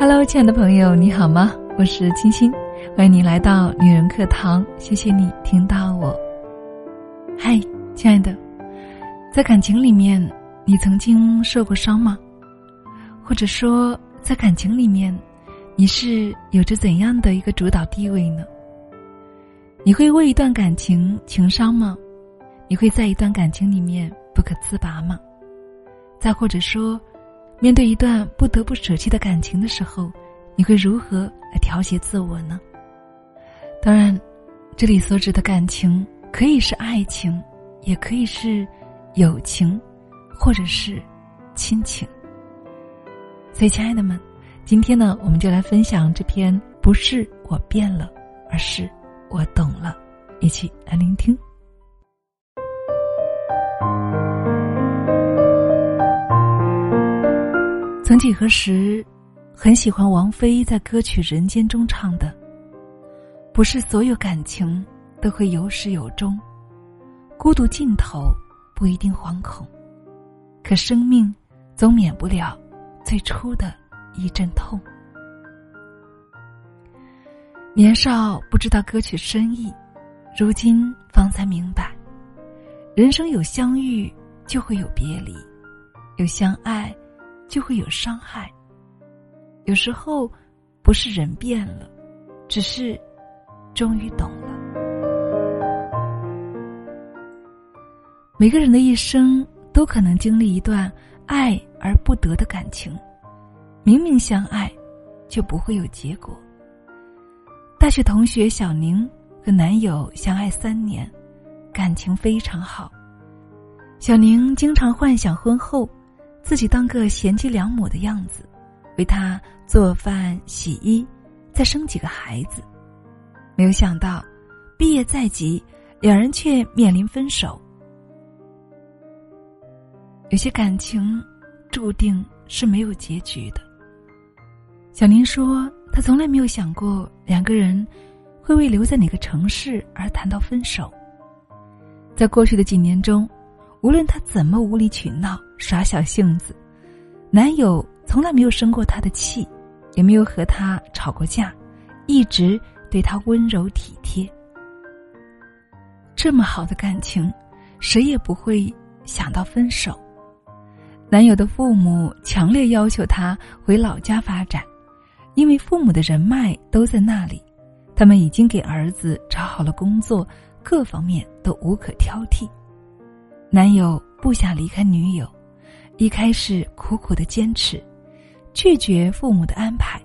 Hello，亲爱的朋友，你好吗？我是清新，欢迎你来到女人课堂。谢谢你听到我。嗨，亲爱的，在感情里面，你曾经受过伤吗？或者说，在感情里面，你是有着怎样的一个主导地位呢？你会为一段感情情伤吗？你会在一段感情里面不可自拔吗？再或者说，面对一段不得不舍弃的感情的时候，你会如何来调节自我呢？当然，这里所指的感情可以是爱情，也可以是友情，或者是亲情。所以，亲爱的们，今天呢，我们就来分享这篇“不是我变了，而是我懂了”，一起来聆听。曾几何时，很喜欢王菲在歌曲《人间》中唱的：“不是所有感情都会有始有终，孤独尽头不一定惶恐，可生命总免不了最初的一阵痛。”年少不知道歌曲深意，如今方才明白，人生有相遇就会有别离，有相爱。就会有伤害。有时候，不是人变了，只是终于懂了。每个人的一生都可能经历一段爱而不得的感情，明明相爱，就不会有结果。大学同学小宁和男友相爱三年，感情非常好。小宁经常幻想婚后。自己当个贤妻良母的样子，为他做饭、洗衣，再生几个孩子。没有想到，毕业在即，两人却面临分手。有些感情，注定是没有结局的。小林说：“他从来没有想过两个人会为留在哪个城市而谈到分手。在过去的几年中。”无论她怎么无理取闹、耍小性子，男友从来没有生过她的气，也没有和她吵过架，一直对她温柔体贴。这么好的感情，谁也不会想到分手。男友的父母强烈要求他回老家发展，因为父母的人脉都在那里，他们已经给儿子找好了工作，各方面都无可挑剔。男友不想离开女友，一开始苦苦的坚持，拒绝父母的安排，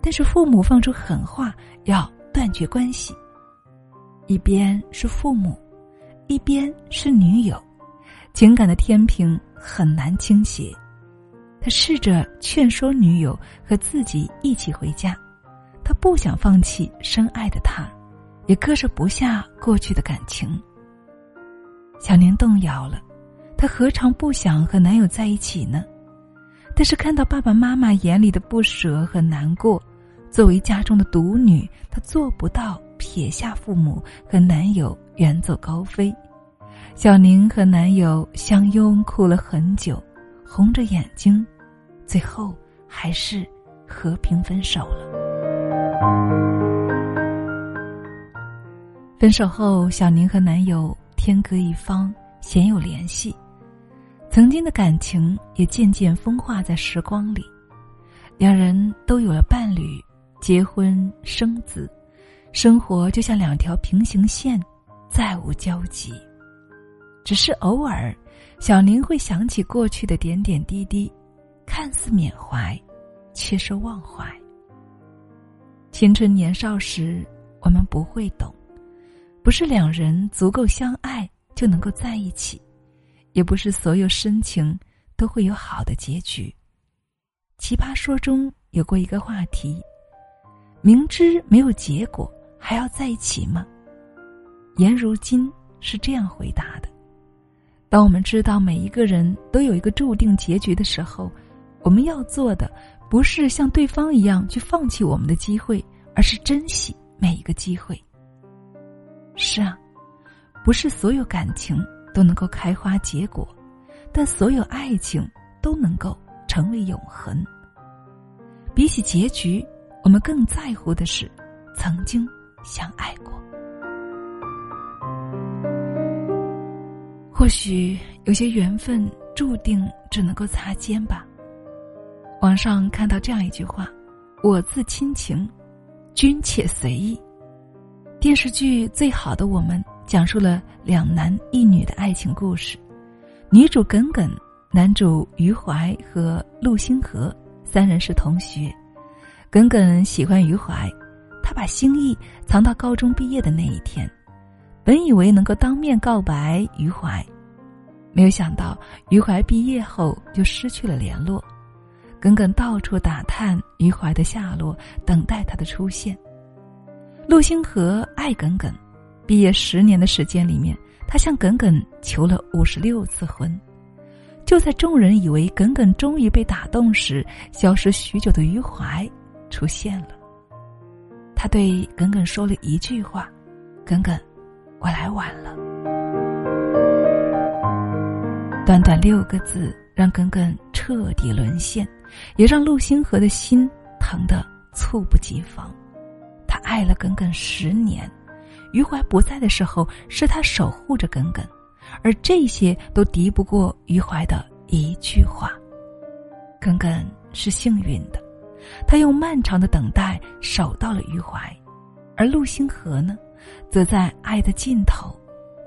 但是父母放出狠话要断绝关系。一边是父母，一边是女友，情感的天平很难倾斜。他试着劝说女友和自己一起回家，他不想放弃深爱的她，也割舍不下过去的感情。小宁动摇了，她何尝不想和男友在一起呢？但是看到爸爸妈妈眼里的不舍和难过，作为家中的独女，她做不到撇下父母和男友远走高飞。小宁和男友相拥哭了很久，红着眼睛，最后还是和平分手了。分手后，小宁和男友。天各一方，鲜有联系。曾经的感情也渐渐风化在时光里，两人都有了伴侣，结婚生子，生活就像两条平行线，再无交集。只是偶尔，小林会想起过去的点点滴滴，看似缅怀，却是忘怀。青春年少时，我们不会懂。不是两人足够相爱就能够在一起，也不是所有深情都会有好的结局。奇葩说中有过一个话题：明知没有结果还要在一起吗？颜如晶是这样回答的：当我们知道每一个人都有一个注定结局的时候，我们要做的不是像对方一样去放弃我们的机会，而是珍惜每一个机会。是啊，不是所有感情都能够开花结果，但所有爱情都能够成为永恒。比起结局，我们更在乎的是曾经相爱过。或许有些缘分注定只能够擦肩吧。网上看到这样一句话：“我自亲情，君且随意。”电视剧《最好的我们》讲述了两男一女的爱情故事，女主耿耿，男主余淮和陆星河三人是同学。耿耿喜欢余淮，他把心意藏到高中毕业的那一天，本以为能够当面告白余淮，没有想到余淮毕业后就失去了联络。耿耿到处打探余淮的下落，等待他的出现。陆星河爱耿耿，毕业十年的时间里面，他向耿耿求了五十六次婚。就在众人以为耿耿终于被打动时，消失许久的余淮出现了。他对耿耿说了一句话：“耿耿，我来晚了。”短短六个字，让耿耿彻底沦陷，也让陆星河的心疼得猝不及防。爱了耿耿十年，余淮不在的时候，是他守护着耿耿，而这些都敌不过余淮的一句话。耿耿是幸运的，他用漫长的等待守到了余淮，而陆星河呢，则在爱的尽头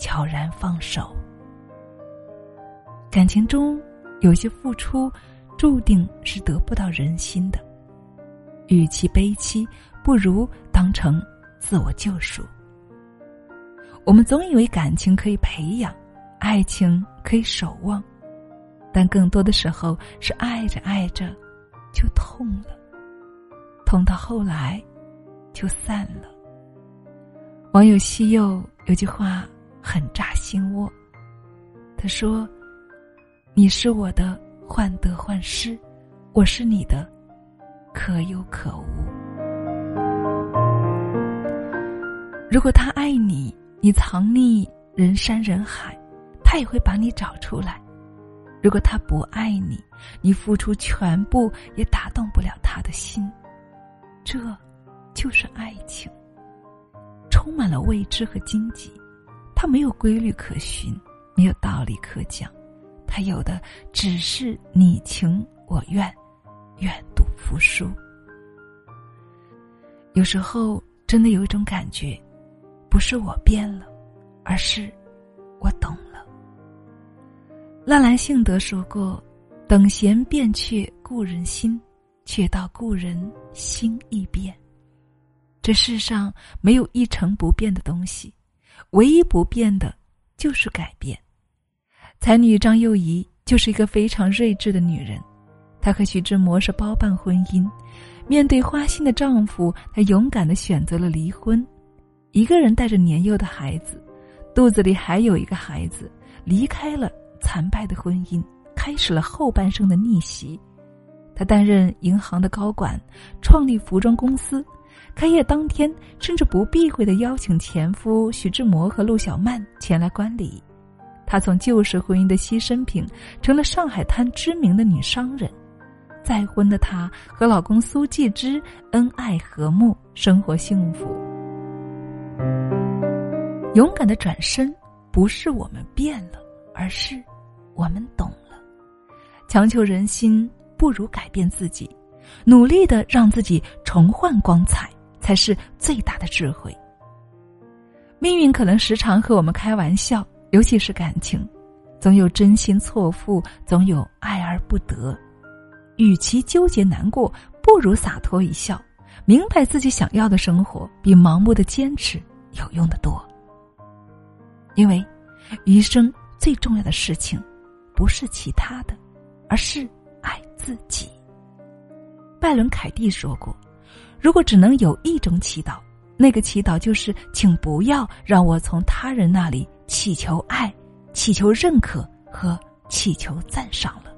悄然放手。感情中有些付出，注定是得不到人心的，与其悲戚。不如当成自我救赎。我们总以为感情可以培养，爱情可以守望，但更多的时候是爱着爱着就痛了，痛到后来就散了。网友西柚有句话很扎心窝，他说：“你是我的患得患失，我是你的可有可无。”如果他爱你，你藏匿人山人海，他也会把你找出来；如果他不爱你，你付出全部也打动不了他的心。这，就是爱情。充满了未知和荆棘，它没有规律可循，没有道理可讲，它有的只是你情我愿，愿赌服输。有时候，真的有一种感觉。不是我变了，而是我懂了。纳兰性德说过：“等闲变却故人心，却道故人心易变。”这世上没有一成不变的东西，唯一不变的就是改变。才女张幼仪就是一个非常睿智的女人，她和徐志摩是包办婚姻，面对花心的丈夫，她勇敢的选择了离婚。一个人带着年幼的孩子，肚子里还有一个孩子，离开了残败的婚姻，开始了后半生的逆袭。他担任银行的高管，创立服装公司。开业当天，甚至不避讳的邀请前夫徐志摩和陆小曼前来观礼。她从旧式婚姻的牺牲品，成了上海滩知名的女商人。再婚的她和老公苏纪之恩爱和睦，生活幸福。勇敢的转身，不是我们变了，而是我们懂了。强求人心，不如改变自己，努力的让自己重焕光彩，才是最大的智慧。命运可能时常和我们开玩笑，尤其是感情，总有真心错付，总有爱而不得。与其纠结难过，不如洒脱一笑。明白自己想要的生活，比盲目的坚持有用的多。因为，余生最重要的事情，不是其他的，而是爱自己。拜伦·凯蒂说过：“如果只能有一种祈祷，那个祈祷就是，请不要让我从他人那里祈求爱、祈求认可和祈求赞赏了。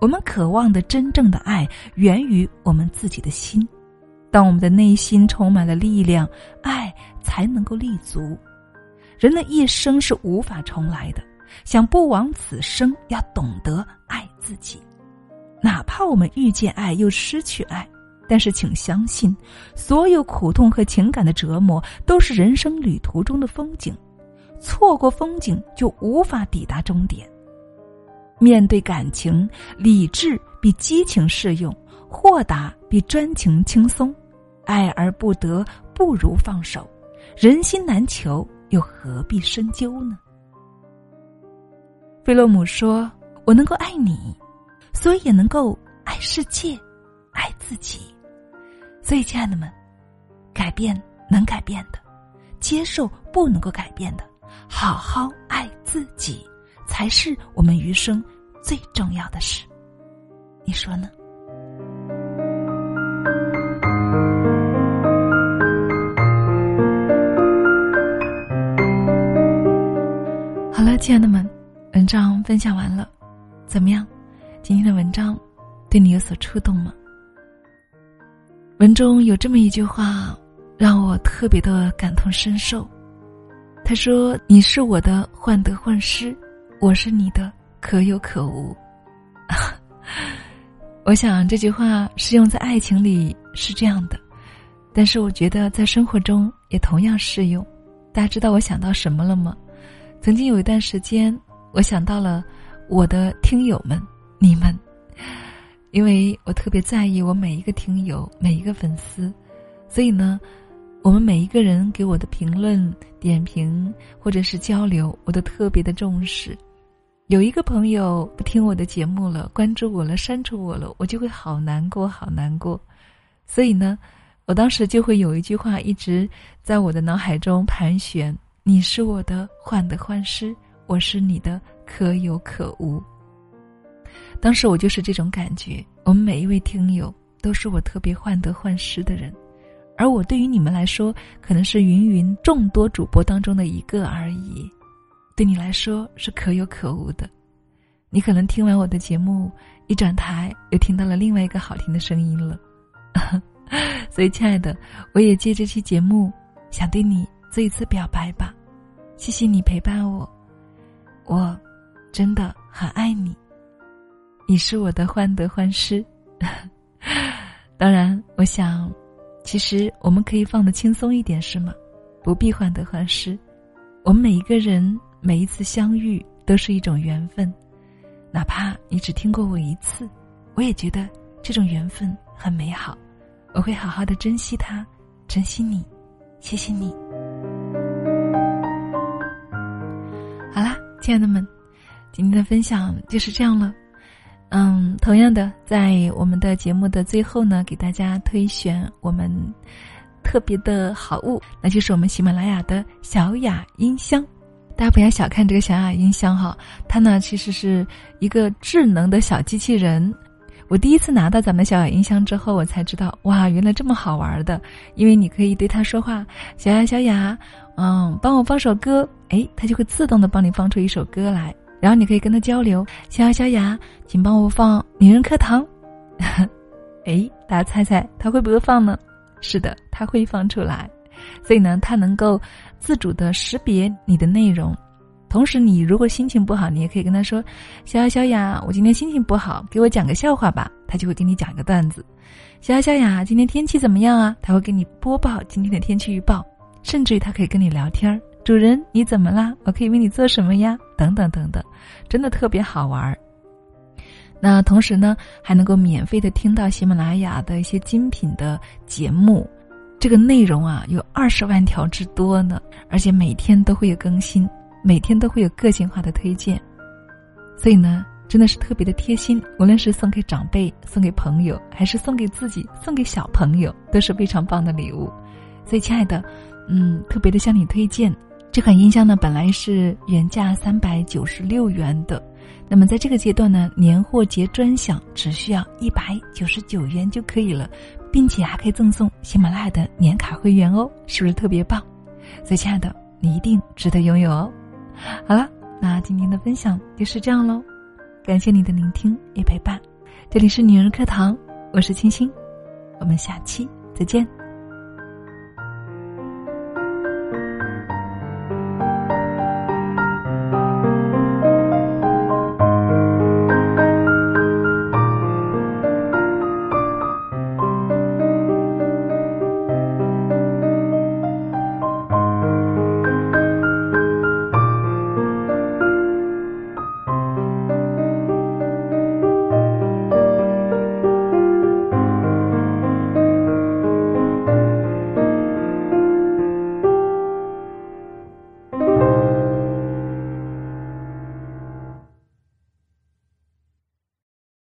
我们渴望的真正的爱，源于我们自己的心。”当我们的内心充满了力量，爱才能够立足。人的一生是无法重来的，想不枉此生，要懂得爱自己。哪怕我们遇见爱又失去爱，但是请相信，所有苦痛和情感的折磨都是人生旅途中的风景。错过风景，就无法抵达终点。面对感情，理智比激情适用，豁达比专情轻松。爱而不得，不如放手。人心难求，又何必深究呢？菲洛姆说：“我能够爱你，所以也能够爱世界，爱自己。所以，亲爱的们，改变能改变的，接受不能够改变的，好好爱自己，才是我们余生最重要的事。你说呢？”亲爱的们。文章分享完了，怎么样？今天的文章对你有所触动吗？文中有这么一句话，让我特别的感同身受。他说：“你是我的患得患失，我是你的可有可无。”我想这句话适用在爱情里是这样的，但是我觉得在生活中也同样适用。大家知道我想到什么了吗？曾经有一段时间。我想到了我的听友们，你们，因为我特别在意我每一个听友、每一个粉丝，所以呢，我们每一个人给我的评论、点评或者是交流，我都特别的重视。有一个朋友不听我的节目了，关注我了，删除我了，我就会好难过，好难过。所以呢，我当时就会有一句话一直在我的脑海中盘旋：你是我的患得患失。我是你的可有可无。当时我就是这种感觉。我们每一位听友都是我特别患得患失的人，而我对于你们来说，可能是芸芸众多主播当中的一个而已。对你来说是可有可无的。你可能听完我的节目，一转台又听到了另外一个好听的声音了。所以，亲爱的，我也借这期节目，想对你做一次表白吧。谢谢你陪伴我。我真的很爱你，你是我的患得患失。当然，我想，其实我们可以放得轻松一点，是吗？不必患得患失。我们每一个人每一次相遇都是一种缘分，哪怕你只听过我一次，我也觉得这种缘分很美好。我会好好的珍惜它，珍惜你。谢谢你。亲爱的们，今天的分享就是这样了。嗯，同样的，在我们的节目的最后呢，给大家推选我们特别的好物，那就是我们喜马拉雅的小雅音箱。大家不要小看这个小雅音箱哈，它呢其实是一个智能的小机器人。我第一次拿到咱们小雅音箱之后，我才知道哇，原来这么好玩的。因为你可以对它说话，小雅，小雅。嗯，帮我放首歌，哎，它就会自动的帮你放出一首歌来，然后你可以跟他交流。小雅，小雅，请帮我放《女人课堂》。哎，大家猜猜它会不会放呢？是的，它会放出来。所以呢，它能够自主的识别你的内容。同时，你如果心情不好，你也可以跟他说：“小雅，小雅，我今天心情不好，给我讲个笑话吧。”他就会给你讲一个段子。小雅，小雅，今天天气怎么样啊？他会给你播报今天的天气预报。甚至于他可以跟你聊天儿，主人你怎么啦？我可以为你做什么呀？等等等等，真的特别好玩儿。那同时呢，还能够免费的听到喜马拉雅的一些精品的节目，这个内容啊有二十万条之多呢，而且每天都会有更新，每天都会有个性化的推荐，所以呢，真的是特别的贴心。无论是送给长辈、送给朋友，还是送给自己、送给小朋友，都是非常棒的礼物。所以，亲爱的。嗯，特别的向你推荐这款音箱呢，本来是原价三百九十六元的，那么在这个阶段呢，年货节专享只需要一百九十九元就可以了，并且还可以赠送喜马拉雅的年卡会员哦，是不是特别棒？所以，亲爱的，你一定值得拥有哦。好了，那今天的分享就是这样喽，感谢你的聆听与陪伴，这里是女人课堂，我是清新，我们下期再见。